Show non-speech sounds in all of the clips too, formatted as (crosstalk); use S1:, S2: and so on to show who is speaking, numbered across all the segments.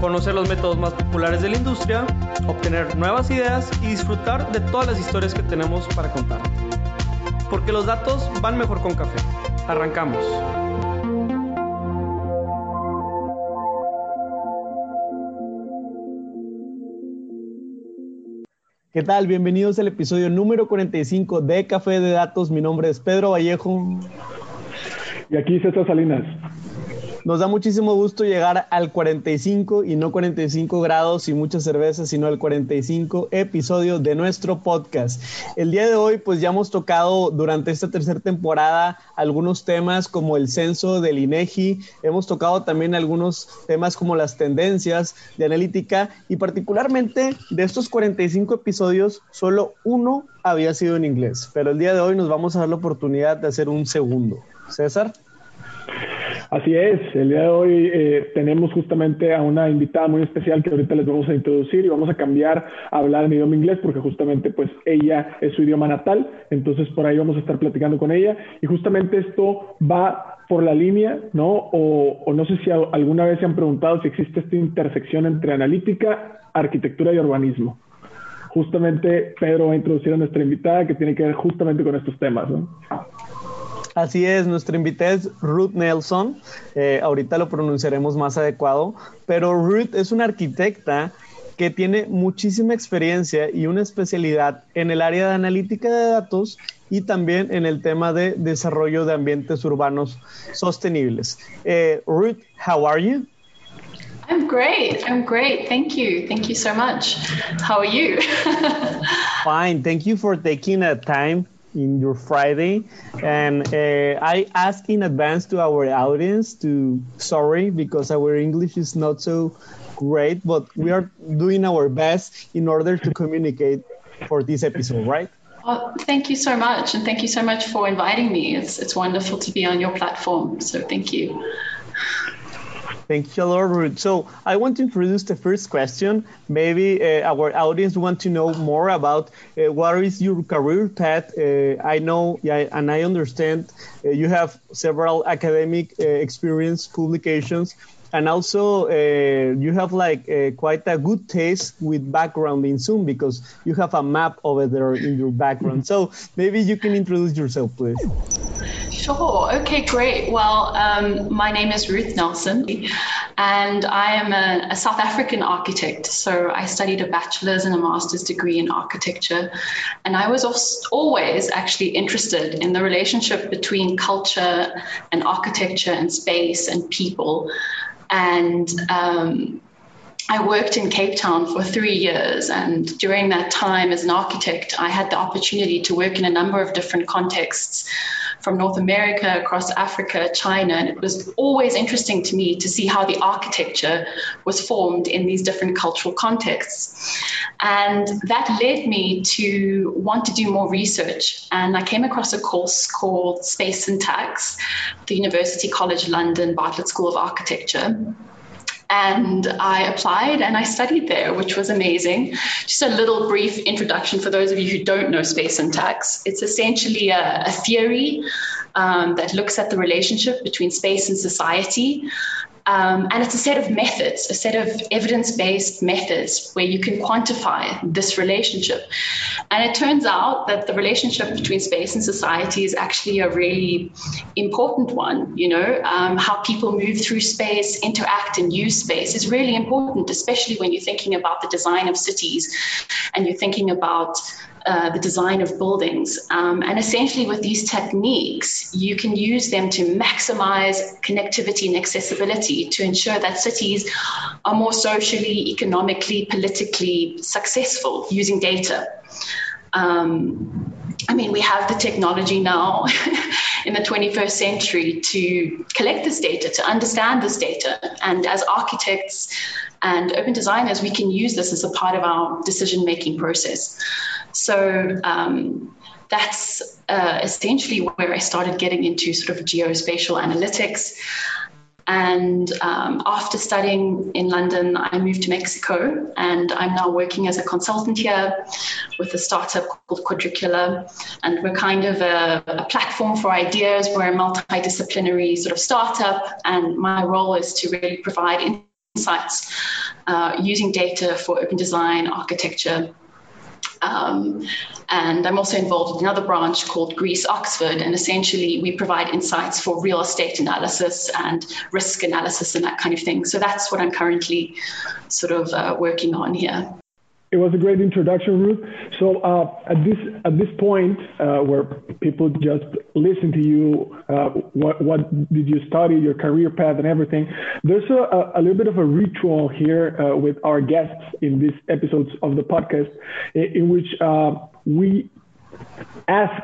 S1: conocer los métodos más populares de la industria, obtener nuevas ideas y disfrutar de todas las historias que tenemos para contar. Porque los datos van mejor con café. Arrancamos. ¿Qué tal? Bienvenidos al episodio número 45 de Café de Datos. Mi nombre es Pedro Vallejo.
S2: Y aquí César Salinas.
S1: Nos da muchísimo gusto llegar al 45 y no 45 grados y muchas cervezas, sino al 45 episodio de nuestro podcast. El día de hoy, pues ya hemos tocado durante esta tercera temporada algunos temas como el censo del INEGI, hemos tocado también algunos temas como las tendencias de analítica y particularmente de estos 45 episodios, solo uno había sido en inglés, pero el día de hoy nos vamos a dar la oportunidad de hacer un segundo. César.
S2: Así es, el día de hoy eh, tenemos justamente a una invitada muy especial que ahorita les vamos a introducir y vamos a cambiar a hablar en idioma inglés porque justamente pues ella es su idioma natal, entonces por ahí vamos a estar platicando con ella y justamente esto va por la línea, ¿no? O, o no sé si alguna vez se han preguntado si existe esta intersección entre analítica, arquitectura y urbanismo. Justamente Pedro va a introducir a nuestra invitada que tiene que ver justamente con estos temas, ¿no?
S1: Así es, nuestra invitada es Ruth Nelson. Eh, ahorita lo pronunciaremos más adecuado, pero Ruth es una arquitecta que tiene muchísima experiencia y una especialidad en el área de analítica de datos y también en el tema de desarrollo de ambientes urbanos sostenibles. Eh, Ruth, how are you?
S3: I'm great. I'm great. Thank you. Thank you so much. How are you? (laughs)
S1: Fine. Thank you for taking a time in your Friday. And uh, I ask in advance to our audience to sorry because our English is not so great, but we are doing our best in order to communicate for this episode, right?
S3: Well, thank you so much, and thank you so much for inviting me. It's it's wonderful to be on your platform. So thank you.
S1: Thank you, Lord. So I want to introduce the first question. Maybe uh, our audience want to know more about uh, what is your career path. Uh, I know, yeah, and I understand uh, you have several academic uh, experience publications and also uh, you have like uh, quite a good taste with background in Zoom because you have a map over there in your background. so maybe you can introduce yourself, please.
S3: Sure. Okay, great. Well, um, my name is Ruth Nelson, and I am a, a, South African architect. So I studied a bachelor's and a master's degree in architecture. And I was always actually interested in the relationship between culture and architecture and space and people. And um, I worked in Cape Town for three years. And during that time as an architect, I had the opportunity to work in a number of different contexts from North America across Africa, China. And it was always interesting to me to see how the architecture was formed in these different cultural contexts. And that led me to want to do more research. And I came across a course called Space Syntax, the University College London Bartlett School of Architecture. And I applied and I studied there, which was amazing. Just a little brief introduction for those of you who don't know space syntax. It's essentially a, a theory um, that looks at the relationship between space and society. Um, and it's a set of methods, a set of evidence based methods where you can quantify this relationship. And it turns out that the relationship between space and society is actually a really important one. You know, um, how people move through space, interact, and use space is really important, especially when you're thinking about the design of cities and you're thinking about uh, the design of buildings. Um, and essentially, with these techniques, you can use them to maximize connectivity and accessibility to ensure that cities are more socially, economically, politically successful using data. Um, I mean, we have the technology now (laughs) in the 21st century to collect this data, to understand this data. And as architects, And urban designers, we can use this as a part of our decision making process. So um, that's uh, essentially where I started getting into sort of geospatial analytics. And um, after studying in London, I moved to Mexico, and I'm now working as a consultant here with a startup called Quadricula. And we're kind of a, a platform for ideas. We're a multidisciplinary sort of startup, and my role is to really provide insights uh, using data for urban design, architecture, um, and I'm also involved in another branch called Greece Oxford. And essentially, we provide insights for real estate analysis and risk analysis and that kind of thing. So that's what I'm currently sort of uh, working on here.
S2: It was a great introduction, Ruth. So uh, at this at this point, uh, where people just listen to you, uh, what what did you study, your career path, and everything, there's a, a little bit of a ritual here uh, with our guests in these episodes of the podcast, in, in which uh, we ask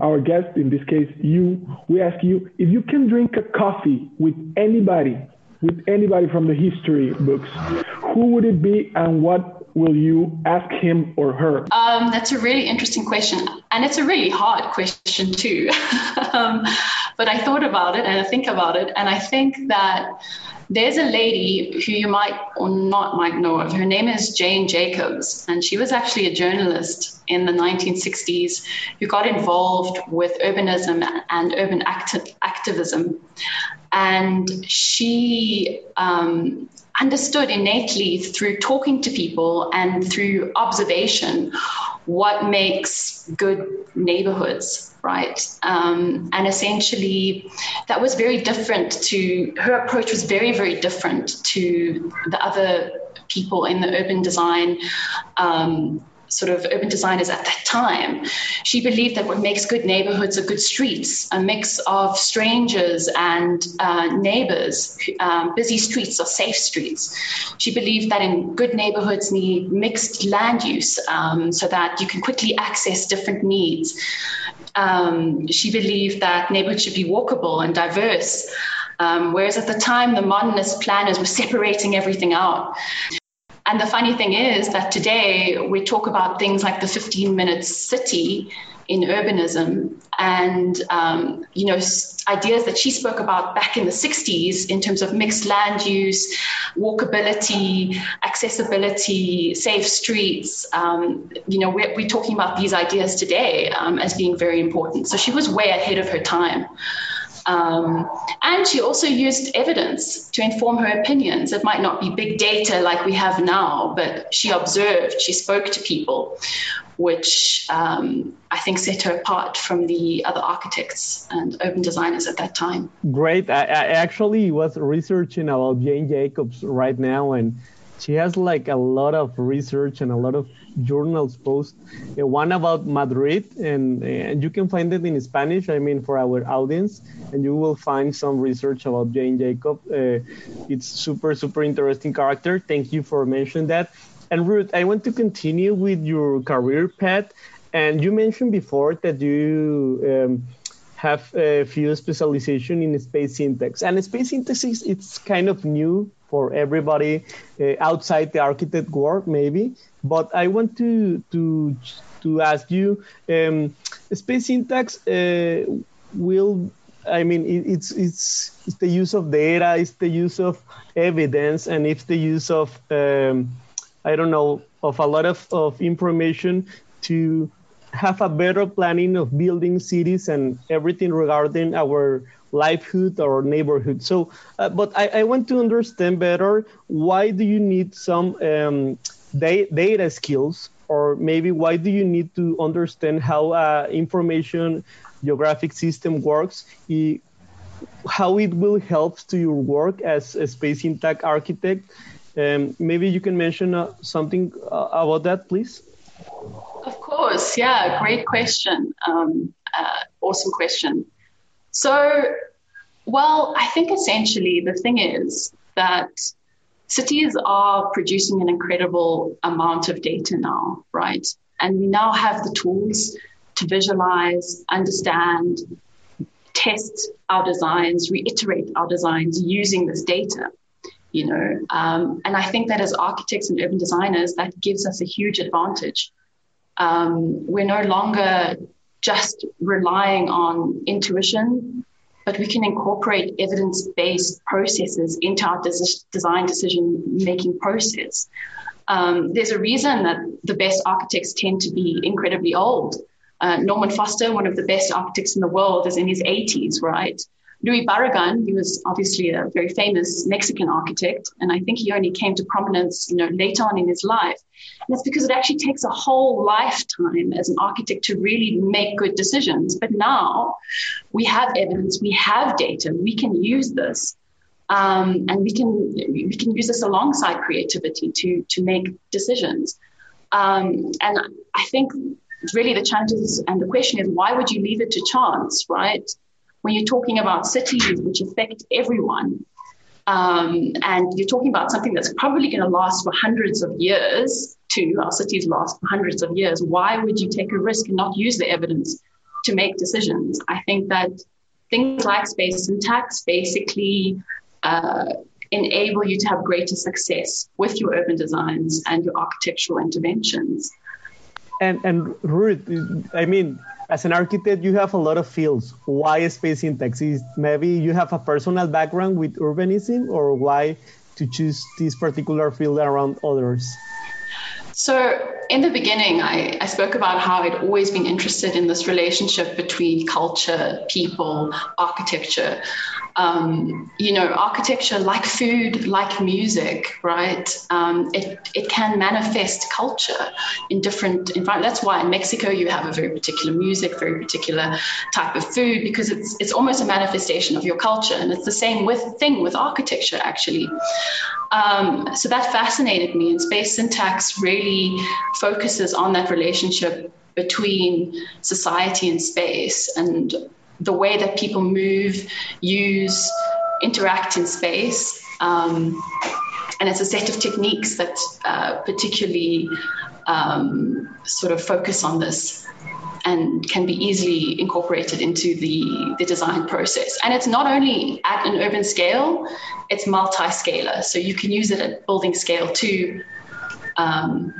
S2: our guest, in this case you, we ask you if you can drink a coffee with anybody, with anybody from the history books, who would it be and what will you ask him or her?
S3: Um, that's a really interesting question. And it's a really hard question, too. (laughs) um, but I thought about it and I think about it. And I think that there's a lady who you might or not might know of. Her name is Jane Jacobs. And she was actually a journalist in the 1960s who got involved with urbanism and urban acti- activism. And she um, understood innately through talking to people and through observation what makes good neighborhoods, right? Um, and essentially, that was very different to her approach was very, very different to the other people in the urban design um, sort of urban designers at that time. She believed that what makes good neighborhoods are good streets, a mix of strangers and uh, neighbors. Um, busy streets are safe streets. She believed that in good neighborhoods need mixed land use um, so that you can quickly access different needs. Um, she believed that neighborhoods should be walkable and diverse. Um, whereas at the time, the modernist planners were (laughs) separating everything out. And the funny thing is that today we talk about things like the 15 minute city in urbanism and um, you know ideas that she spoke about back in the 60s in terms of mixed land use walkability accessibility safe streets um, you know we're, we're, talking about these ideas today um, as being very important. So she was way ahead of her time um, and she also used evidence to inform her opinions. It might not be big data like we have now, but she observed, she spoke to people, which um, I think set her apart from the other architects and urban designers at that time.
S1: Great. I, I actually was researching about Jane Jacobs right now, and she has like a lot of research and a lot of journals post uh, one about madrid and and you can find it in spanish i mean for our audience and you will find some research about jane jacob. Uh, it's super super interesting character. Thank you for mentioning that. And ruth i want to continue with your career path and you mentioned before that you um, have a few specialization in space syntax and space syntax is it's kind of new for everybody uh, outside the architect world, maybe. But I want to to to ask you, um, space syntax uh, will. I mean, it, it's it's it's the use of data, it's the use of evidence, and it's the use of um, I don't know of a lot of, of information to have a better planning of building cities and everything regarding our livelihood or neighborhood. So, uh, but I, I, want to understand better why do you need some um, da data skills, or maybe why do you need to understand how uh, information geographic system works, how it will help to your work as a space syntax architect. Um, maybe you can mention uh, something uh, about that, please.
S3: Of course, yeah, great question. Um, uh, awesome question. So, well, I think essentially the thing is that cities are producing an incredible amount of data now, right? And we now have the tools to visualize, understand, test our designs, reiterate our designs using this data. you know. Um, and I think that as architects and urban designers, that gives us a huge advantage. Um, we're no longer just relying on intuition, but we can incorporate evidence based processes into our des- design decision making process. Um, there's a reason that the best architects tend to be incredibly old. Uh, Norman Foster, one of the best architects in the world, is in his 80s, right? Luis Barragan, he was obviously a very famous Mexican architect, and I think he only came to prominence, you know, later on in his life. And that's because it actually takes a whole lifetime as an architect to really make good decisions. But now we have evidence, we have data, we can use this. Um, and we can we can use this alongside creativity to to make decisions. Um, and I think really the challenge is and the question is why would you leave it to chance, right? When you're talking about cities which affect everyone, um, and you're talking about something that's probably going to last for hundreds of years, too, our cities last for hundreds of years, why would you take a risk and not use the evidence to make decisions? I think that things like space syntax basically uh, enable you to have greater success with your urban designs and your architectural interventions.
S4: And, and Ruth, I mean, as an architect, you have a lot of fields. Why space syntax? Is maybe you have a personal background with urbanism, or why to choose this particular field around others?
S3: So, in the beginning, I, I, spoke about how I'd always been interested in this relationship between culture, people, architecture um, you know, architecture, like food, like music, right? Um, it, it can manifest culture in different environments. That's why in Mexico you have a very particular music, very particular type of food, because it's it's almost a manifestation of your culture, and it's the same with thing with architecture actually. Um, so that fascinated me, and space syntax really focuses on that relationship between society and space and the way that people move, use, interact in space. Um, and it's a set of techniques that uh, particularly um, sort of focus on this and can be easily incorporated into the, the design process. And it's not only at an urban scale, it's multi-scalar. So you can use it at building scale too. Um,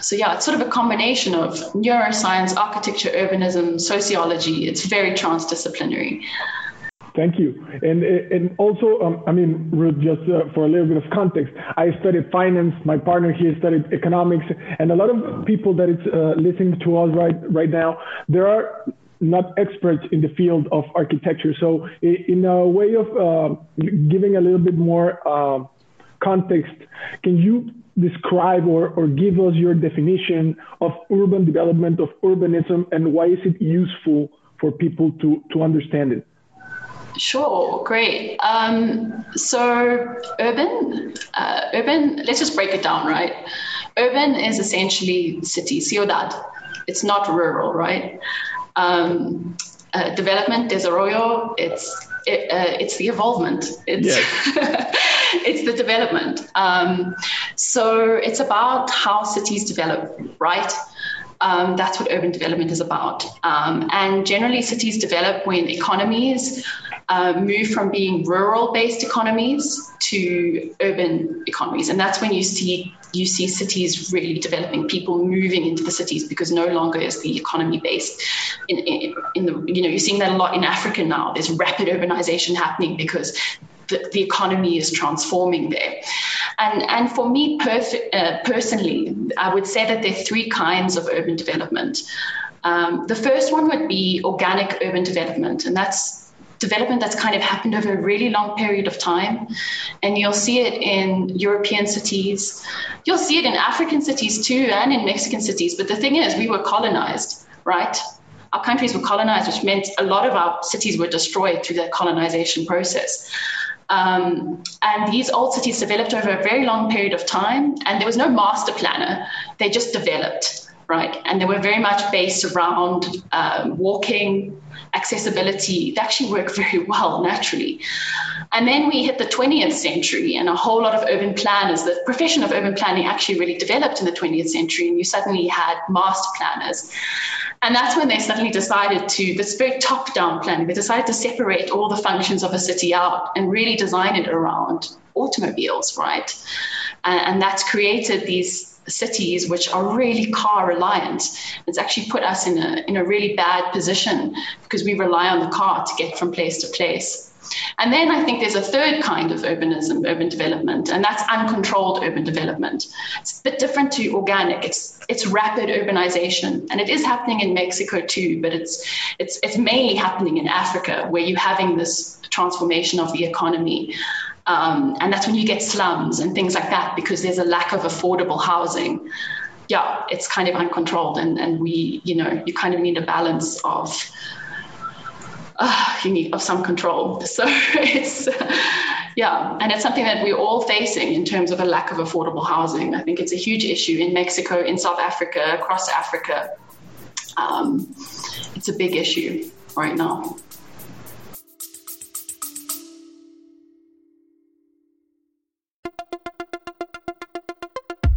S3: so yeah, it's sort of a combination of neuroscience, architecture, urbanism, sociology. It's very transdisciplinary.
S2: Thank you. And and also, um, I mean, Ruth, just uh, for a little bit of context, I studied finance. My partner here studied economics, and a lot of people that is uh, listening to us right right now, there are not experts in the field of architecture. So, in a way of uh, giving a little bit more uh, context, can you describe or, or give us your definition of urban development, of urbanism, and why is it useful for people to, to understand it?
S3: Sure, great. Um, so, urban, uh, urban. Let's just break it down, right? Urban is essentially city, ciudad. It's not rural, right? Um, uh, development, desarrollo. It's it, uh, it's the evolvement. It's (laughs) it's the development. Um, so it's about how cities develop, right? Um, that's what urban development is about. Um, and generally, cities develop when economies uh, move from being rural based economies to urban economies. And that's when you see you see cities really developing, people moving into the cities because no longer is the economy based. In, in, in the you know you're seeing that a lot in Africa now. There's rapid urbanization happening because the, the economy is transforming there. And, and for me perf- uh, personally, I would say that there are three kinds of urban development. Um, the first one would be organic urban development, and that's development that's kind of happened over a really long period of time. And you'll see it in European cities. You'll see it in African cities too, and in Mexican cities. But the thing is, we were colonized, right? Our countries were colonized, which meant a lot of our cities were destroyed through that colonization process. Um, and these old cities developed over a very long period of time, and there was no master planner. They just developed, right? And they were very much based around um, walking, accessibility. They actually work very well naturally. And then we hit the 20th century, and a whole lot of urban planners, the profession of urban planning actually really developed in the 20th century, and you suddenly had master planners. And that's when they suddenly decided to, this very top down planning, they decided to separate all the functions of a city out and really design it around automobiles, right? And, and that's created these cities which are really car reliant. It's actually put us in a, in a really bad position because we rely on the car to get from place to place. And then I think there's a third kind of urbanism, urban development, and that's uncontrolled urban development. It's a bit different to organic. It's it's rapid urbanization, and it is happening in Mexico too, but it's it's it's mainly happening in Africa where you're having this transformation of the economy. Um, and that's when you get slums and things like that because there's a lack of affordable housing. Yeah, it's kind of uncontrolled, and, and we, you know, you kind of need a balance of uh, you need of some control. (laughs) So it's yeah, and it's something that we're all facing in terms of a lack of affordable housing. I think it's a huge issue in Mexico, in South Africa, across Africa. Um, it's a big issue right now.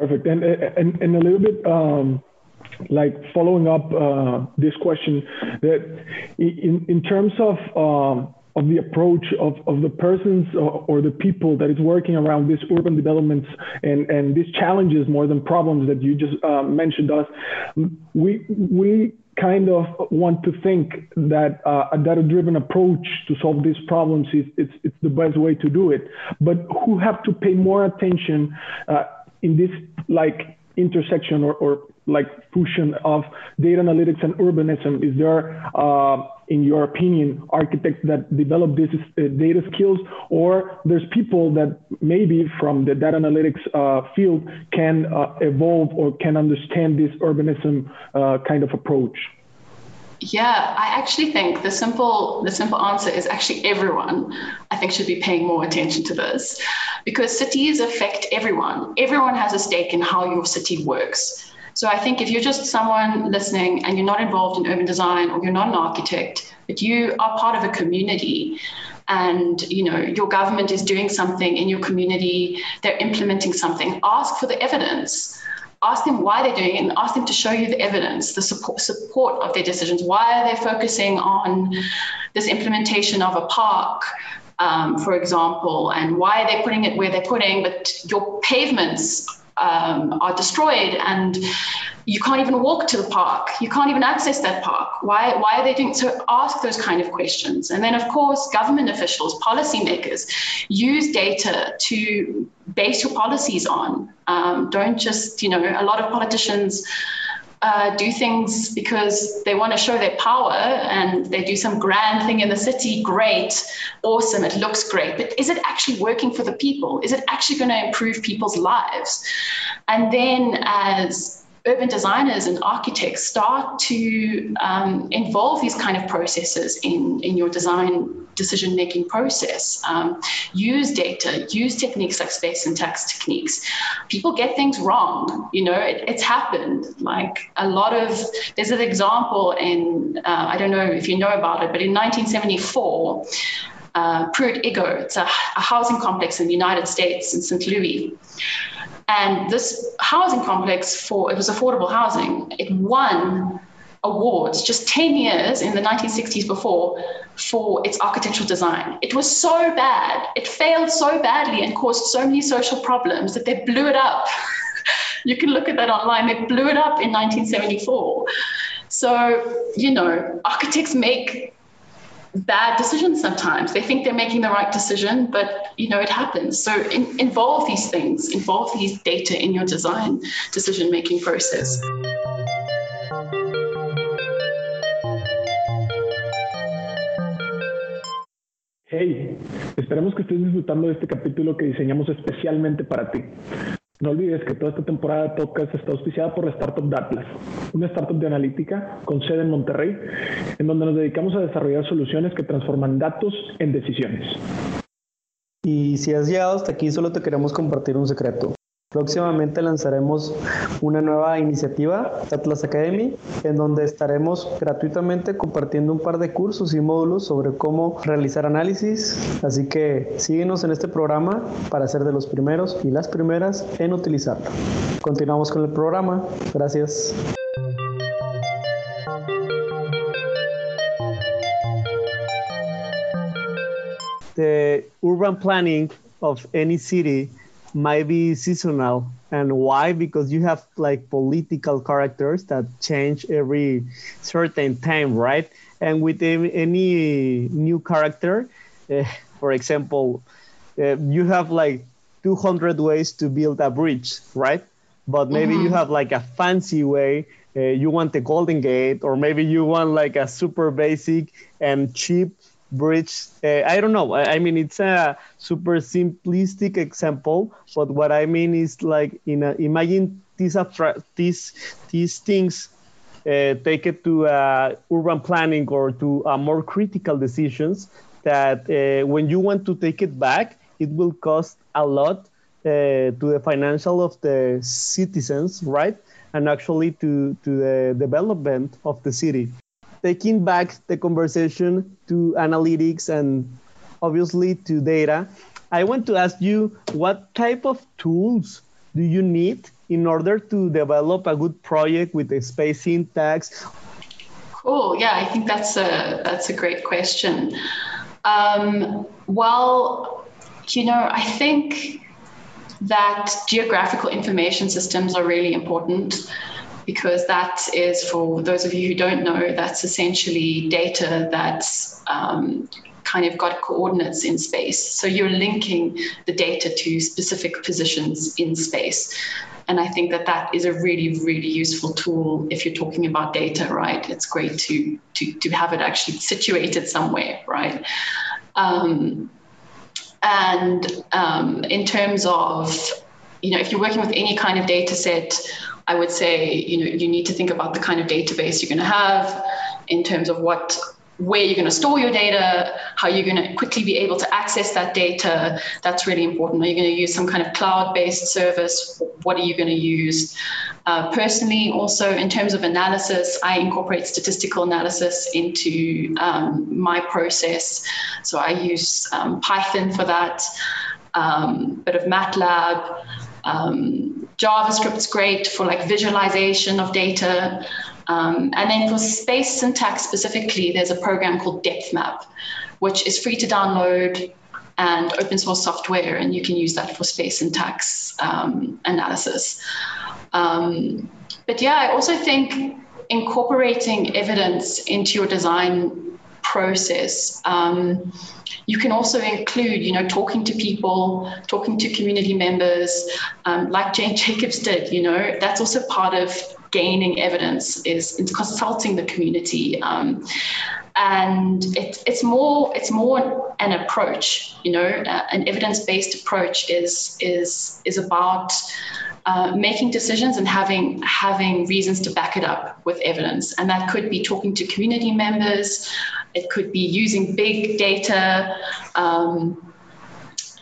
S2: Perfect. And, a little bit, um, like following up uh, this question, that in, in terms of, um, of the approach of, the persons or, the people that is working around these urban developments and, these challenges more than problems that you just uh, mentioned us, we, we kind of want to think that uh, a data-driven approach to solve these problems is the best way to do it. But who have to pay more attention in this like intersection or, or like fusion of data analytics and urbanism? Is there, uh, in your opinion, architects that develop these uh, data skills, or there's people that maybe from the data analytics uh, field can uh, evolve or can understand this urbanism uh, kind of approach?
S3: Yeah, I actually think the simple the simple answer is actually everyone I think should be paying more attention to this because cities affect everyone. Everyone has a stake in how your city works. So I think if you're just someone listening and you're not involved in urban design or you're not an architect, but you are part of a community and you know your government is doing something in your community, they're implementing something, ask for the evidence ask them why they're doing it and ask them to show you the evidence, the support, support of their decisions. Why are they focusing on this implementation of a park, um, for example, and why are they putting it where they're putting, but your pavements um, are destroyed and you can't even walk to the park. You can't even access that park. Why, why are they doing so? Ask those kind of questions. And then, of course, government officials, policymakers use data to base your policies on. Um, don't just, you know, a lot of politicians. Uh, do things because they want to show their power and they do some grand thing in the city. Great, awesome, it looks great. But is it actually working for the people? Is it actually going to improve people's lives? And then, as urban designers and architects start to um, involve these kind of processes in, in your design decision making process. Um, use data, use techniques like space syntax techniques. People get things wrong. You know, it, it's happened. Like a lot of, there's an example in, uh, I don't know if you know about it, but in 1974, uh, Pruitt-Igoe, it's a, a housing complex in the United States in St. Louis. And this housing complex for it was affordable housing. It won awards just 10 years in the 1960s before for its architectural design. It was so bad, it failed so badly and caused so many social problems that they blew it up. (laughs) you can look at that online. They blew it up in 1974. So, you know, architects make bad decisions sometimes. They think they're making the right decision, but you know it happens. So in, involve these things, involve these data in your design decision making process.
S2: Hey, esperamos que estés disfrutando de este capítulo que diseñamos especialmente para ti. No olvides que toda esta temporada de podcast está auspiciada por la startup Datlas, una startup de analítica con sede en Monterrey, en donde nos dedicamos a desarrollar soluciones que transforman datos en decisiones.
S1: Y si has llegado hasta aquí, solo te queremos compartir un secreto. Próximamente lanzaremos una nueva iniciativa, Atlas Academy, en donde estaremos gratuitamente compartiendo un par de cursos y módulos sobre cómo realizar análisis. Así que síguenos en este programa para ser de los primeros y las primeras en utilizarlo. Continuamos con el programa. Gracias. The urban planning of any city might be seasonal. And why? Because you have like political characters that change every certain time right? And with any new character uh, for example uh, you have like 200 ways to build a bridge right? But maybe mm-hmm. you have like a fancy way uh, you want the golden gate or maybe you want like a super basic and cheap bridge. Uh, I don't know. I, I, mean, it's a super simplistic example, but what I mean is like, in a, imagine these abstract, these these things. Uh, take it to uh, urban planning or to uh, more critical decisions that uh, when you want to take it back, it will cost a lot to the financial of the citizens, right? And actually to, to the development of the city taking back the conversation to analytics and obviously to data, I want to ask you what type of tools do you need in order to develop a good project with the space syntax?
S3: Cool. Yeah, I think that's a that's a great question. Um, well, you know, I think that geographical information systems are really important because that is, for those of you who don't know, that's essentially data that's um, kind of got coordinates in space. So you're linking the data to specific positions in space. And I think that that is a really, really useful tool if you're talking about data, right? It's great to, to, to have it actually situated somewhere, right? Um, and um, in terms of, you know, if you're working with any kind of data set, I would say, you know, you need to think about the kind of database you're going to have in terms of what where you're going to store your data, how you're going to quickly be able to access that data. That's really important. Are you going to use some kind of cloud based service? What are you going to use? Uh, personally, also in terms of analysis, I incorporate statistical analysis into um, my process. So I use um, Python for that, um, bit of MATLAB. Um, JavaScript's great for like visualization of data. Um, and then for space syntax specifically, there's a program called DepthMap, which is free to download and open source software, and you can use that for space syntax um, analysis. Um, but yeah, I also think incorporating evidence into your design process. Um, you can also include, you know, talking to people, talking to community members, um, like Jane Jacobs did. You know, that's also part of gaining evidence is consulting the community. Um, and it, it's more it's more an approach you know uh, an evidence-based approach is is is about uh, making decisions and having having reasons to back it up with evidence and that could be talking to community members it could be using big data. Um,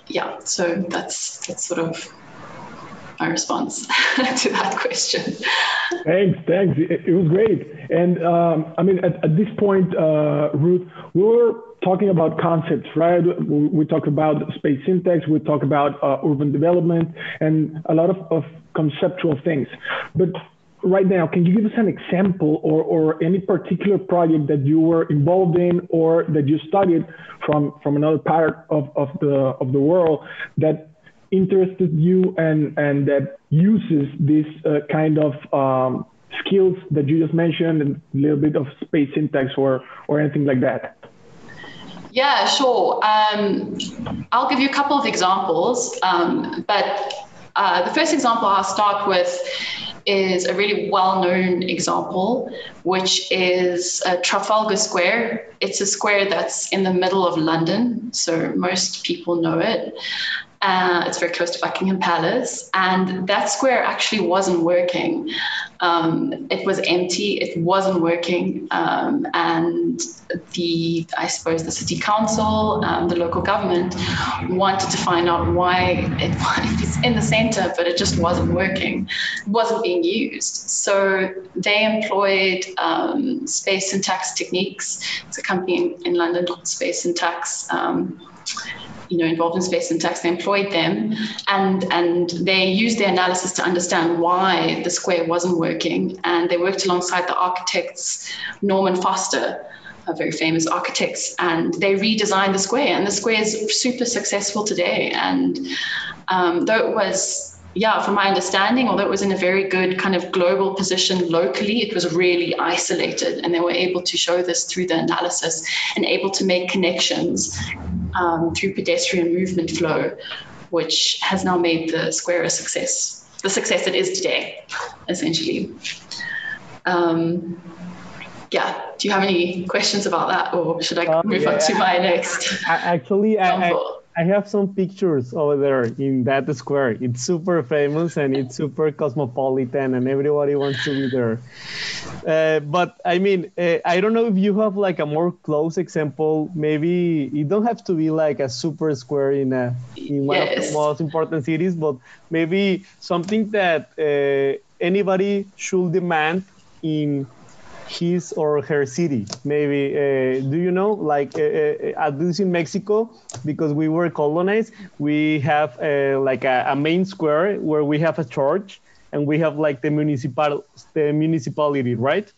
S3: yeah, so that's that's sort of my response (laughs) to that question.
S2: Thanks, thanks. It, it was great. And um, I mean, at, at this point, uh, Ruth, we were talking about concepts, right? We, talk about space syntax, we talk about uh, urban development, and a lot of, of conceptual things. But right now, can you give us an example or, or any particular project that you were involved in or that you studied from, from another part of, of, the, of the world that interested you and, and that uses this uh, kind of um, skills that you just mentioned and a little bit of space syntax or, or anything like that?
S3: Yeah, sure. Um, I'll give you a couple of examples, um, but uh, the first example I'll start with is a really well known example, which is uh, Trafalgar Square. It's a square that's in the middle of London, so most people know it. Uh, it's very close to Buckingham Palace, and that square actually wasn't working. Um, it was empty. It wasn't working, um, and the I suppose the city council, um, the local government, wanted to find out why it, (laughs) it's in the centre, but it just wasn't working. It wasn't being used. So they employed um, space syntax techniques. It's a company in, in London called Space Syntax. Um, you know, involved in space syntax, they employed them and, and they used their analysis to understand why the square wasn't working. And they worked alongside the architects, Norman Foster, a very famous architects, and they redesigned the square. And the square is super successful today. And um, though it was yeah, from my understanding, although it was in a very good kind of global position locally, it was really isolated. And they were able to show this through the analysis and able to make connections um, through pedestrian movement flow, which has now made the square a success, the success it is today, essentially. Um, yeah, do you have any questions about that, or should I um, move yeah, on to my next?
S1: Actually, I, I have some pictures over there in that square. It's super famous and it's super cosmopolitan, and everybody wants to be there. Uh, but I mean, uh, I don't know if you have like a more close example. Maybe it don't have to be like a super square in a in one yes. of the most important cities, but maybe something that uh, anybody should demand in his or her city. Maybe uh, do you know like uh, uh, at least in mexico because we were colonized we have uh, like a, a, main square where we have a church and we have like the municipal the municipality right?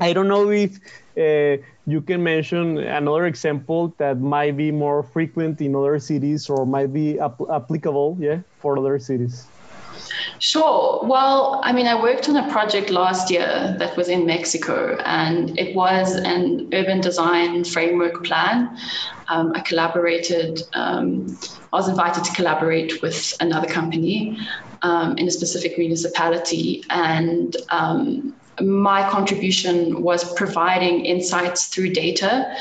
S1: I don't know if uh, you can mention another example that might be more frequent in other cities or might be ap applicable yeah for other cities
S3: Sure. Well, I mean, I worked on a project last year that was in Mexico, and it was an urban design framework plan. Um, I collaborated, um, I was invited to collaborate with another company um, in a specific municipality, and um, my contribution was providing insights through data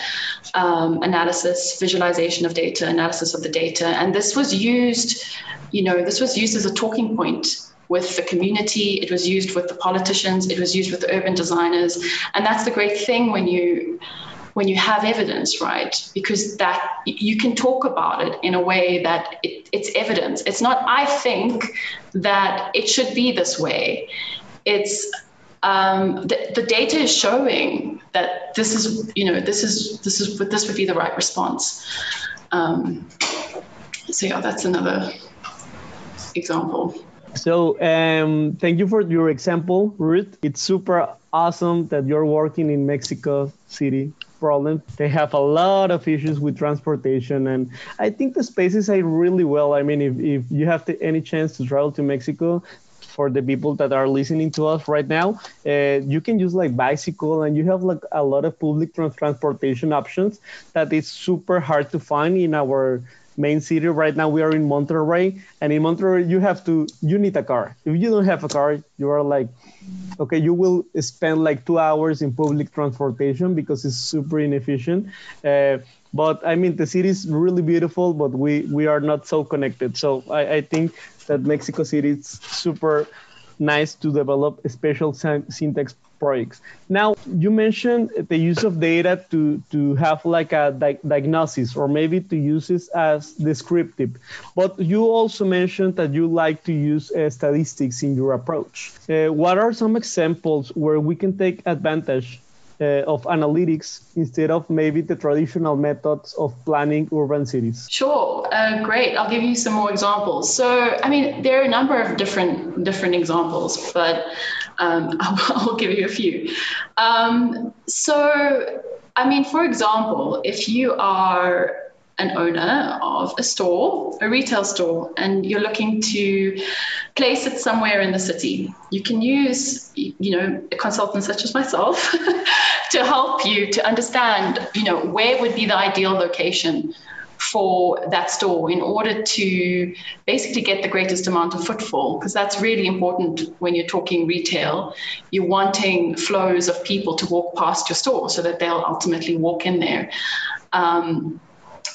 S3: um, analysis, visualization of data, analysis of the data. And this was used, you know, this was used as a talking point with the community, it was used with the politicians, it was used with the urban designers. And that's the great thing when you when you have evidence, right? Because that you can talk about it in a way that it, it's evidence. It's not I think that it should be this way. It's um, the, the data is showing that this is, you know, this is this is this would be the right response. Um, so yeah, that's another example.
S1: So um, thank you for your example, Ruth. It's super awesome that you're working in Mexico City problem. They have a lot of issues with transportation, and I think the spaces are really well. I mean, if, if you have to, any chance to travel to Mexico, for the people that are listening to us right now, uh, you can use like bicycle and you have like a lot of public transportation options that is super hard to find in our main city. Right now we are in monterrey and in monterrey you have to you need a car. If you don't have a car you are like okay you will spend like two hours in public transportation because it's super inefficient. Uh, but i mean the city is really beautiful but we we are not so connected. So i, I think that Mexico City is super nice to develop space syntax projects. Now, you mentioned the use of data to, to have like a di diagnosis or maybe to use it as descriptive, but you also mentioned that you like to use uh, statistics in your approach. Uh, what are some examples where we can take advantage uh, of analytics instead of maybe the traditional methods of planning urban cities?
S3: Sure, uh, great. I'll give you some more examples. So, I mean, there are a number of different different examples, but um, (laughs) I'll, I'll, give you a few. Um, so, I mean, for example, if you are an owner of a store, a retail store, and you're looking to place it somewhere in the city. You can use, you know, a consultant such as myself (laughs) to help you to understand, you know, where would be the ideal location for that store in order to basically get the greatest amount of footfall because that's really important when you're talking retail you're wanting flows of people to walk past your store so that they'll ultimately walk in there um,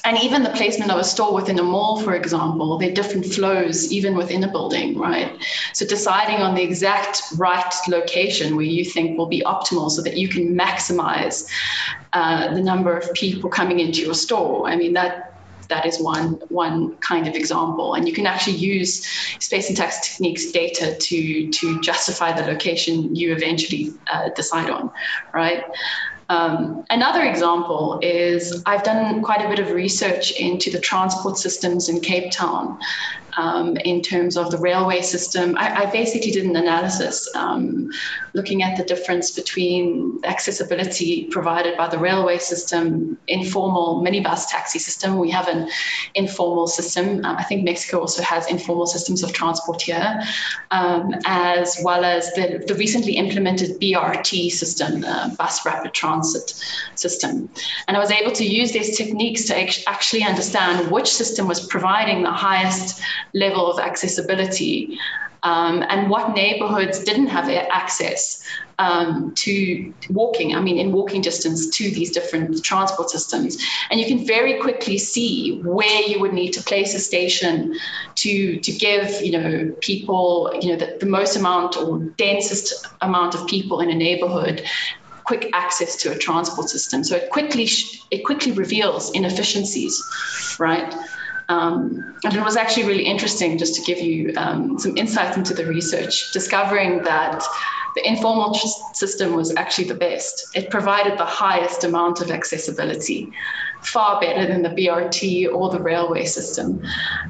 S3: and even the placement of a store within a mall, for example, there are different flows even within a building, right? So deciding on the exact right location where you think will be optimal so that you can maximize uh, the number of people coming into your store. I mean, that that is one one kind of example and you can actually use space syntax techniques data to to justify the location you eventually uh, decide on right um, another example is I've done quite a bit of research into the transport systems in Cape Town um, in terms of the railway system. I, I basically did an analysis um, looking at the difference between accessibility provided by the railway system, informal minibus taxi system. We have an informal system. Um, I think Mexico also has informal systems of transport here, um, as well as the, the recently implemented BRT system, uh, bus rapid transit system. And I was able to use these techniques to actually understand which system was providing the highest level of accessibility um, and what neighborhoods didn't have access um, to walking, I mean, in walking distance to these different transport systems. And you can very quickly see where you would need to place a station to, to give, you know, people, you know, the, the most amount or densest amount of people in a neighborhood quick access to a transport system. So it quickly, it quickly reveals inefficiencies, right? Um, and it was actually really interesting just to give you um, some insights into the research, discovering that the informal system was actually the best. It provided the highest amount of accessibility, far better than the BRT or the railway system.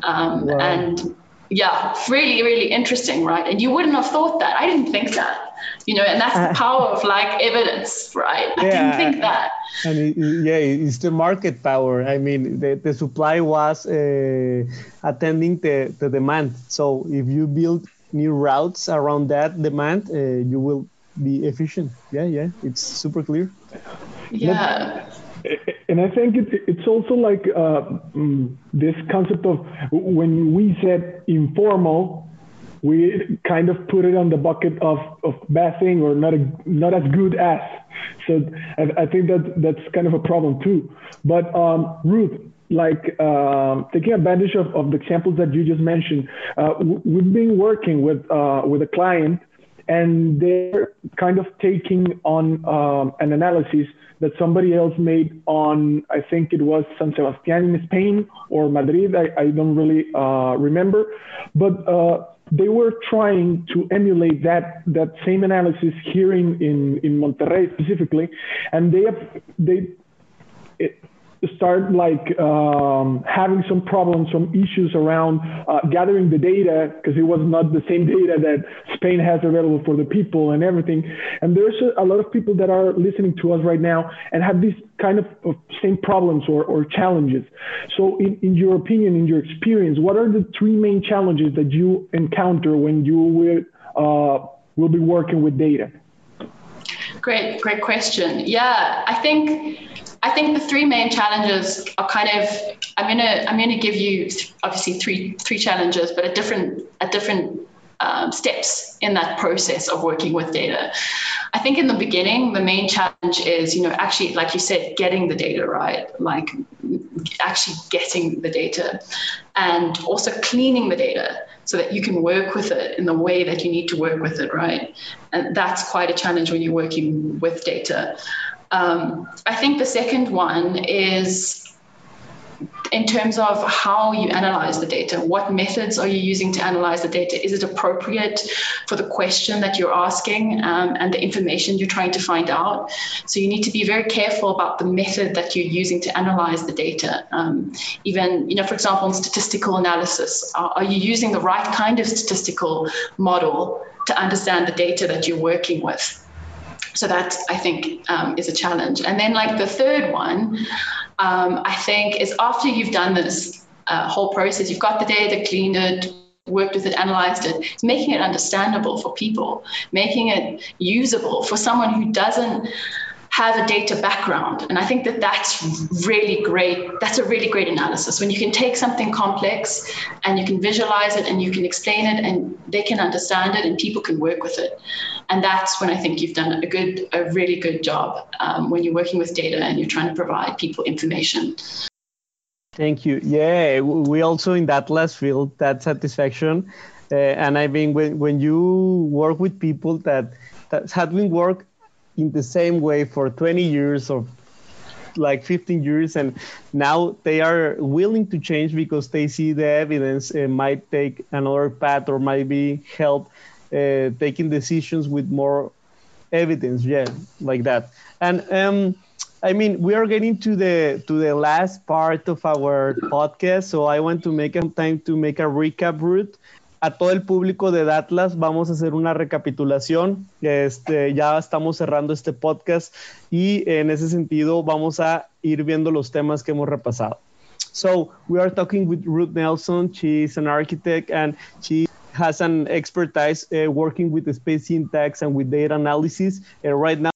S3: Um, wow. And yeah, really, really interesting, right? And you wouldn't have thought that. I didn't think that you know and that's the uh, power of like evidence right? I yeah, didn't think that.
S1: And it, yeah it's the market power. I mean the, the supply was uh, attending the, the demand. So if you build new routes around that demand uh, you will be efficient. Yeah yeah it's super clear.
S3: Yeah.
S2: And I think it's it's also like uh, mm, this concept of when we said informal, we kind of put it on the bucket of, of bad thing or not a, not as good as. So I, I think that that's kind of a problem too. But um, Ruth, like um, taking advantage of, of the examples that you just mentioned, uh, we've been working with uh, with a client, and they're kind of taking on um, an analysis that somebody else made on I think it was San Sebastián in Spain or Madrid. I, I don't really uh, remember, but uh, they were trying to emulate that that same analysis here in in, in Monterrey specifically, and they they it, start like um, having some problems, some issues around uh, gathering the data because it was not the same (laughs) data that Spain has available for the people and everything. And there's a, a lot of people that are listening to us right now and have these kind of, of same problems or, or challenges. So, in, in your opinion, in your experience, what are the three main challenges that you encounter when you will, uh, will be working with data?
S3: Great, great question. Yeah, I think I think the three main challenges are kind of I'm gonna I'm gonna give you obviously three three challenges, but at different at different um, steps in that process of working with data. I think in the beginning, the main challenge is, you know, actually, like you said, getting the data right, like actually getting the data and also cleaning the data so that you can work with it in the way that you need to work with it, right? And that's quite a challenge when you're working with data. Um, I think the second one is in terms of how you analyze the data. What methods are you using to analyze the data? Is it appropriate for the question that you're asking um, and the information you're trying to find out? So you need to be very careful about the method that you're using to analyze the data. Um, even, you know, for example, in statistical analysis, are, are you using the right kind of statistical model to understand the data that you're working with? So that I think um, is a challenge. And then like the third one, um, I think is after you've done this uh, whole process, you've got the data, cleaned it, worked with it, analyzed it, it's making it understandable for people, making it usable for someone who doesn't have a data background. And I think that that's really great. That's a really great analysis when you can take something complex and you can visualize it and you can explain it and they can understand it and people can work with it. And that's when I think you've done a good, a really good job um, when you're working with data and you're trying to provide people information.
S1: Thank you. Yeah, we also in that last field that satisfaction. Uh, and I mean, when, when you work with people that that been work in the same way for 20 years or like 15 years and now they are willing to change because they see the evidence uh, might take another path or might be help uh, taking decisions with more evidence yeah like that. And um, i mean we are getting to the to the last part of our podcast so i want to make a time to make a recap route a todo el público de Datlas vamos a hacer una recapitulación. Este, ya estamos cerrando este podcast y en ese sentido vamos a ir viendo los temas que hemos repasado. So we are talking with Ruth Nelson. She's an architect and she has an expertise uh, working with the space syntax and with data analysis. And right now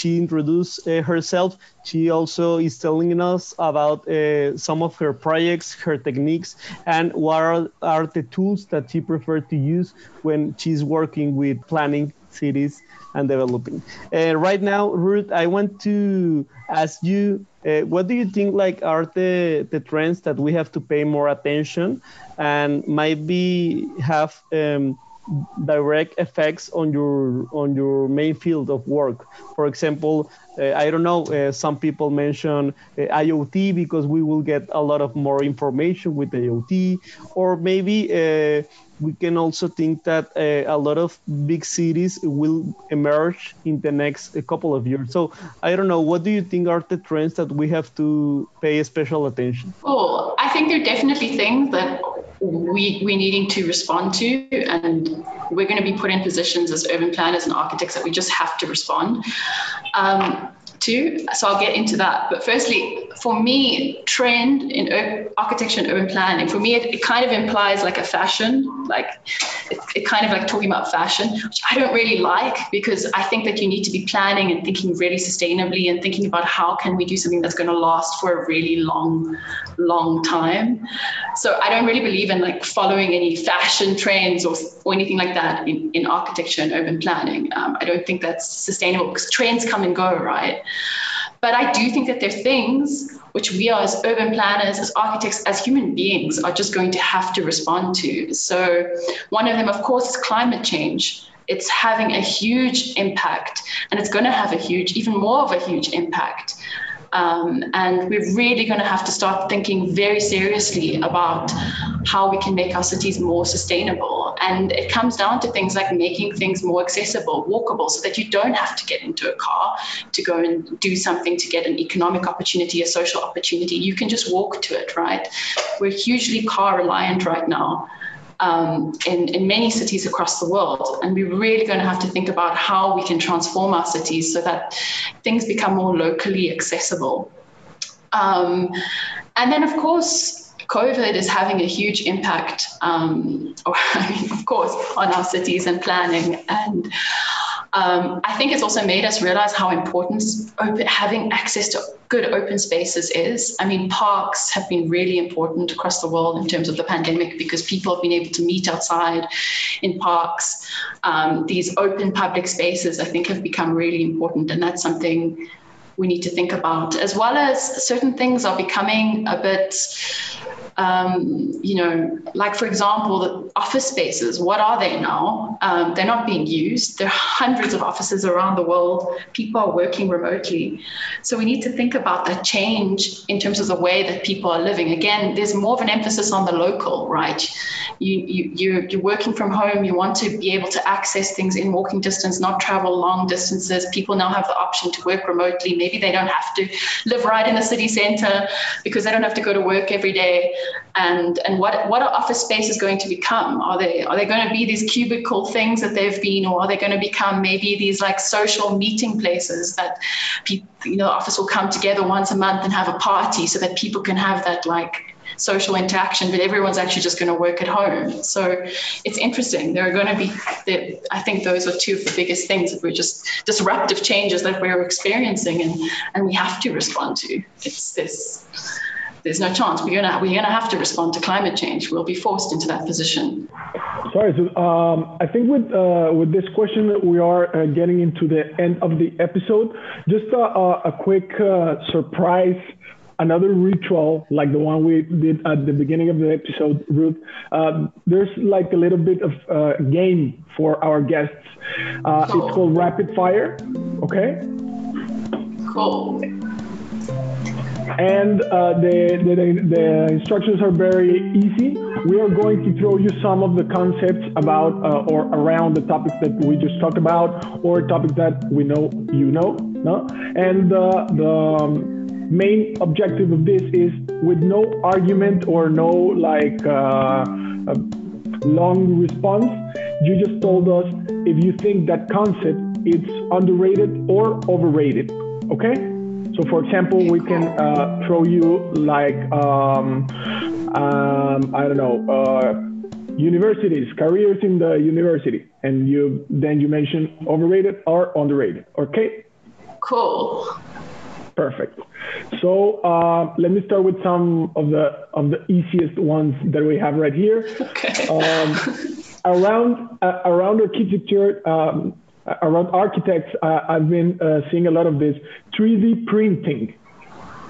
S1: she introduced uh, herself. She also is telling us about uh, some of her projects, her techniques, and what are, are the tools that she prefers to use when she's working with planning cities and developing. Uh, right now, Ruth, I want to ask you, uh, what do you think like are the, the trends that we have to pay more attention and might be have um, direct effects on your on your main field of work. For example, uh, I don't know. Uh, some people mention uh, IoT because we will get a lot of more information with IoT, or maybe uh, we can also think that uh, a lot of big cities will emerge in the next couple of years. So I don't know. What do you think are the trends that we have to pay special attention?
S3: Oh, I think there are definitely things that we, we're needing to respond to, and we're going to be put in positions as urban planners and architects that we just have to respond. Um, to. So I'll get into that. But firstly, for me, trend in architecture and urban planning, for me, it, it, kind of implies like a fashion, like it, it, kind of like talking about fashion, which I don't really like because I think that you need to be planning and thinking really sustainably and thinking about how can we do something that's going to last for a really long, long time. So I don't really believe in like following any fashion trends or, or anything like that in, in architecture and urban planning. Um, I don't think that's sustainable because trends come and go, right? But I do think that there are things which we are as urban planners, as architects, as human beings are just going to have to respond to. So, one of them, of course, is climate change. It's having a huge impact, and it's going to have a huge, even more of a huge impact. Um, and we're really going to have to start thinking very seriously about how we can make our cities more sustainable. And it comes down to things like making things more accessible, walkable, so that you don't have to get into a car to go and do something to get an economic opportunity, a social opportunity. You can just walk to it, right? We're hugely car reliant right now um, in, in many cities across the world. And we're really going to have to think about how we can transform our cities so that things become more locally accessible. Um, and then, of course, COVID is having a huge impact, um, or, I mean, of course, on our cities and planning. And um, I think it's also made us realize how important open, having access to good open spaces is. I mean, parks have been really important across the world in terms of the pandemic because people have been able to meet outside in parks. Um, these open public spaces, I think, have become really important, and that's something we need to think about, as well as certain things are becoming a bit um, you know, like for example, the office spaces, what are they now? Um, they're not being used. There are hundreds of offices around the world. People are working remotely. So we need to think about that change in terms of the way that people are living. Again, there's more of an emphasis on the local, right? You, you, you're, you're working from home. You want to be able to access things in walking distance, not travel long distances. People now have the option to work remotely. Maybe they don't have to live right in the city center because they don't have to go to work every day and and what what are office spaces going to become? Are they are they going to be these cubicle things that they've been, or are they going to become maybe these like social meeting places that people you know the office will come together once a month and have a party so that people can have that like social interaction, but everyone's actually just going to work at home. So it's interesting. There are going to be, I think those are two of the biggest things that we're just disruptive changes that we're experiencing and, and we have to respond to. It's this. There's no chance. We're gonna we're gonna have to respond to climate change. We'll be forced into that position.
S2: Sorry, so um, I think with uh, with this question we are uh, getting into the end of the episode. Just uh, a quick uh, surprise another ritual like the one we did at the beginning of the episode, Ruth. Uh, there's like a little bit of uh, game for our guests. Uh. It's called rapid fire. Okay.
S3: Cool.
S2: And uh, the, the, the, instructions are very easy. We are going to throw you some of the concepts about uh, or around the topics that we just talked about, or topics that we know you know. No? And uh, the um, main objective of this is with no argument or no like uh, long response. You just told us if you think that concept is underrated or overrated. Okay. So, for example, we can uh, throw you like um, um, I don't know uh, universities, careers in the university, and you then you mention overrated or underrated. Okay.
S3: Cool.
S2: Perfect. So uh, let me start with some of the of the easiest ones that we have right here.
S3: Okay.
S2: Um, around uh, around architecture, um, around architects, uh, I've been uh, seeing a lot of this 3D printing.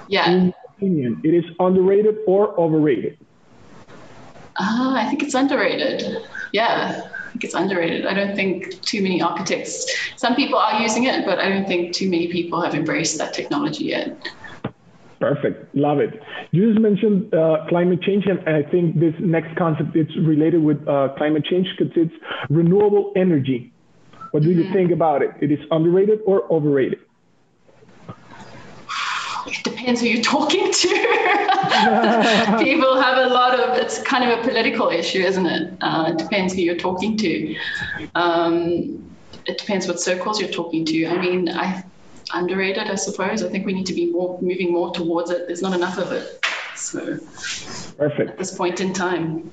S3: Yeah.
S2: In opinion, it is underrated or overrated?
S3: Uh, I think it's underrated. Yeah I think it's underrated. I don't think too many architects, some people are using it, but I don't think too many people have embraced that technology yet.
S2: Perfect. Love it. You just mentioned uh, climate change, and I think this next concept is related with uh, climate change because it's renewable energy. What do mm-hmm. you think about it? It is underrated or overrated?
S3: it depends who you're talking to. (laughs) People have a lot of, it's kind of a political issue, isn't it? Uh, it depends who you're talking to. Um, it depends what circles you're talking to. I mean, I underrated, I suppose. I think we need to be more moving more towards it. There's not enough of it. So,
S2: perfect.
S3: At this point in time.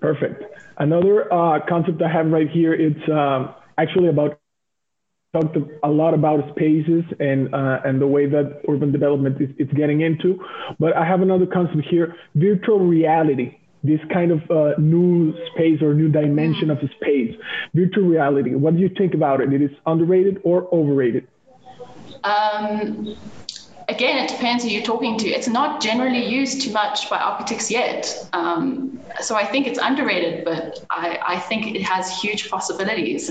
S2: Perfect. Another uh, concept I have right here, it's um, actually about talked a lot about spaces and uh, and the way that urban development is, is getting into. But I have another concept here: virtual reality. This kind of uh, new space or new dimension of space, virtual reality. What do you think about it? It is underrated or overrated?
S3: Um, again, it depends who you're talking to. It's not generally used too much by architects yet. Um, so I think it's underrated, but I, I think it has huge possibilities.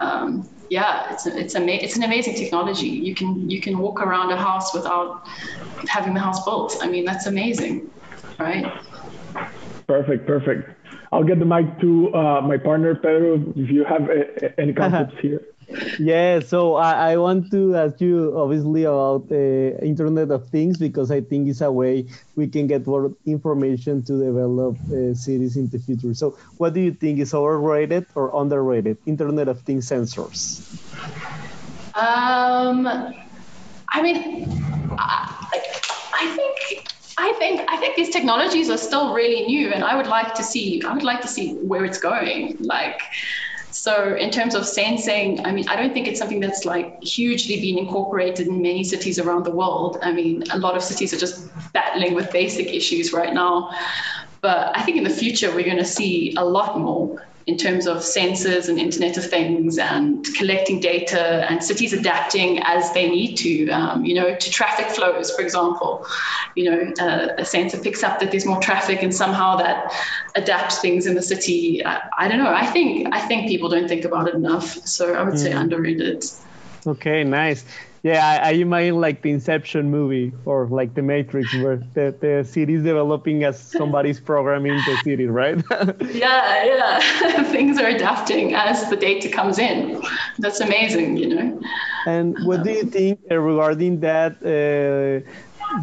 S3: Um, yeah, it's a, it's ama- it's an amazing technology. You can you can walk around a house without having the house built. I mean, that's amazing, right?
S2: Perfect, perfect. I'll get the mic to uh, my partner Pedro if you have a, uh, a, any concepts here.
S1: Yeah, so I, I want to ask you obviously about uh, Internet of Things because I think it's a way we can get more information to develop uh, cities in the future. So, what do you think is overrated or underrated? Internet of Things sensors.
S3: Um, I mean, I, I think I think I think these technologies are still really new, and I would like to see I would like to see where it's going. Like, so in terms of sensing, I mean, I don't think it's something that's like hugely been incorporated in many cities around the world. I mean, a lot of cities are just battling with basic issues right now. But I think in the future, we're going to see a lot more in terms of sensors and Internet of Things and collecting data and cities adapting as they need to, um, you know, to traffic flows, for example. You know, uh, a sensor picks up that there's more traffic and somehow that adapts things in the city. I, I, don't know. I think I think people don't think about it enough. So I would mm. say underrated.
S1: Okay, nice. Yeah, I, I, imagine like the Inception movie or like the Matrix, where the, the city is developing as somebody's programming the city, right? (laughs)
S3: yeah, yeah. (laughs) Things are adapting as the data comes in. That's amazing, you know.
S1: And what do you think uh, regarding that? Uh,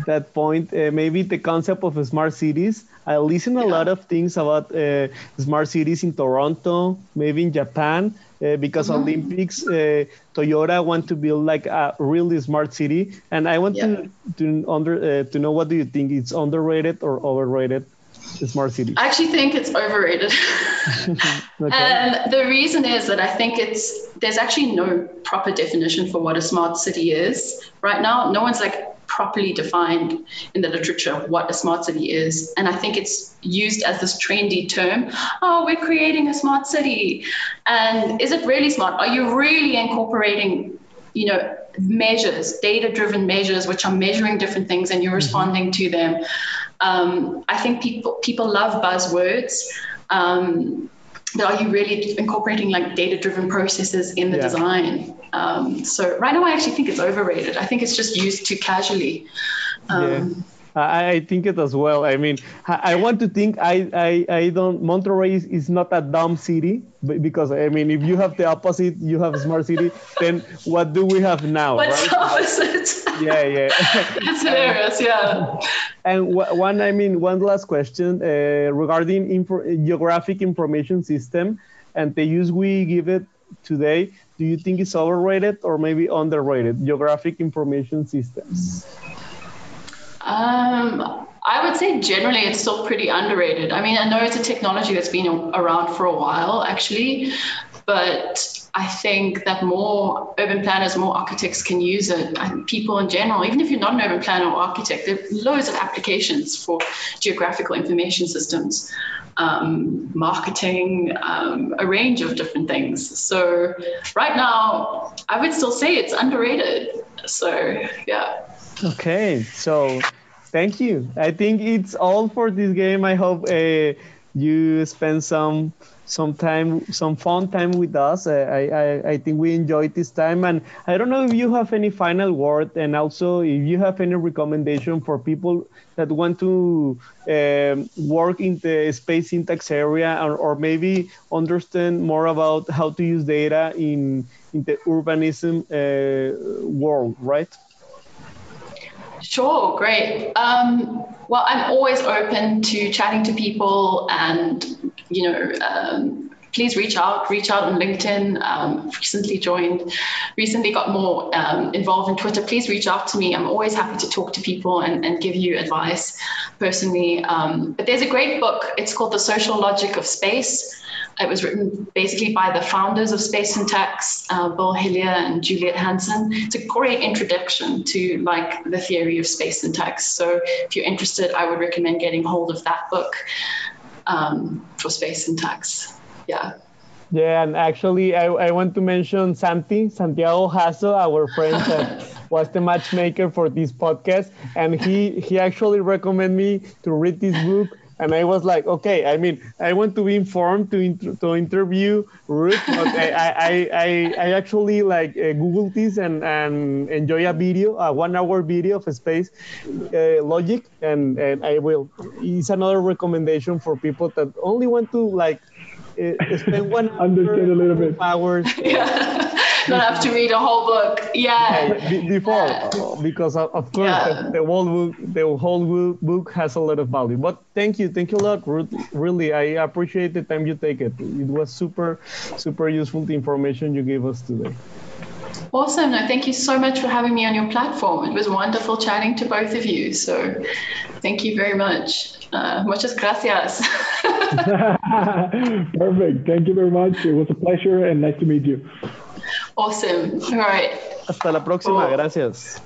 S1: that point, uh, maybe the concept of smart cities. I listen a lot of things about uh, smart cities in Toronto, maybe in Japan, uh, because mm-hmm. Olympics, uh, Toyota want to build like a really smart city, and I want yeah. to to under uh, to know what do you think? It's underrated or overrated? Smart city.
S3: I actually think it's overrated. (laughs) (laughs) okay. And the reason is that I think it's there's actually no proper definition for what a smart city is right now. No one's like properly defined in the literature what a smart city is. And I think it's used as this trendy term oh, we're creating a smart city. And is it really smart? Are you really incorporating, you know, measures, data driven measures, which are measuring different things and you're mm-hmm. responding to them? Um, I think people, people love buzzwords. Um, but are you really incorporating like data driven processes in the yeah. design? Um, so right now, I actually think it's overrated. I think it's just used too casually. Um,
S1: yeah. I, think it as well. I mean, I, want to think I, I, I don't Monterrey is, is not a dumb city because I mean, if you have the opposite, you have a smart city. then what do we have now?
S3: What's right? opposite?
S1: yeah, yeah. (laughs)
S3: That's hilarious. Yeah.
S1: And one, I mean, one last question uh, regarding info, geographic information system and the use we give it today. Do you think it's overrated or maybe underrated? Geographic information systems.
S3: Um, I would say generally it's still pretty underrated. I mean, I know it's a technology that's been around for a while, actually, but I think that more urban planners, more architects can use it. And people in general, even if you're not an urban planner or architect, there are loads of applications for geographical information systems, um, marketing, um, a range of different things. So right now, I would still say it's underrated. So yeah.
S1: Okay, so thank you. I think it's all for this game. I hope uh, you spend some some time, some fun time with us. I, I, I think we enjoyed this time. And I don't know if you have any final word and also if you have any recommendation for people that want to um, work in the space syntax area or, or maybe understand more about how to use data in, in the urbanism uh, world, right?
S3: Sure, great. Um, well, I'm always open to chatting to people and, you know, um, please reach out, reach out on LinkedIn. Um, recently joined, recently got more um, involved in Twitter. Please reach out to me. I'm always happy to talk to people and, and give you advice personally. Um, but there's a great book. It's called The Social Logic of Space. It was written basically by the founders of Space Syntax, uh, Bill Hillier and Julienne Hanson. It's a great introduction to like the theory of space and syntax. So if you're interested, I would recommend getting hold of that book um, for space and syntax. Yeah.
S1: Yeah, and actually, I, I want to mention Santi, Santiago Hasso, our friend that (laughs) was the matchmaker for this podcast, and he he actually recommended me to read this book and I was like, okay, I mean, I want to be informed to inter- to interview Ruth, but I, I, I, I actually like uh, Google this and, and enjoy a video, a one hour video of space uh, logic, and, and I will. It's another recommendation for people that only want to like uh, spend one (laughs)
S2: understand a little bit
S1: hours. (laughs)
S3: yeah (laughs) not have to read a whole book. Yeah.
S1: Before, uh, because of, of course yeah. the, the, whole book, the whole book has a lot of value. But thank you, thank you a lot, Ruth. Really, I appreciate the time you take it. It was super, super useful the information you gave us today.
S3: Awesome. No, thank you so much for having me on your platform. It was wonderful chatting to both of you. So thank you very much. Uh, muchas gracias. (laughs) (laughs)
S2: Perfect. Thank you very much. It was a pleasure and nice to meet you.
S3: Awesome. All right.
S1: Hasta la próxima. Gracias.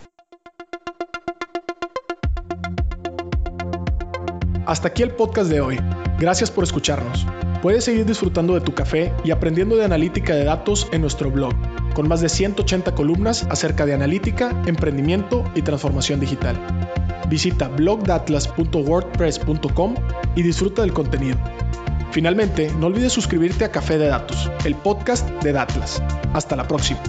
S4: Hasta aquí el podcast de hoy. Gracias por escucharnos. Puedes seguir disfrutando de tu café y aprendiendo de analítica de datos en nuestro blog, con más de 180 columnas acerca de analítica, emprendimiento y transformación digital. Visita blogdatlas.wordpress.com y disfruta del contenido. Finalmente, no olvides suscribirte a Café de Datos, el podcast de Datlas. Hasta la próxima.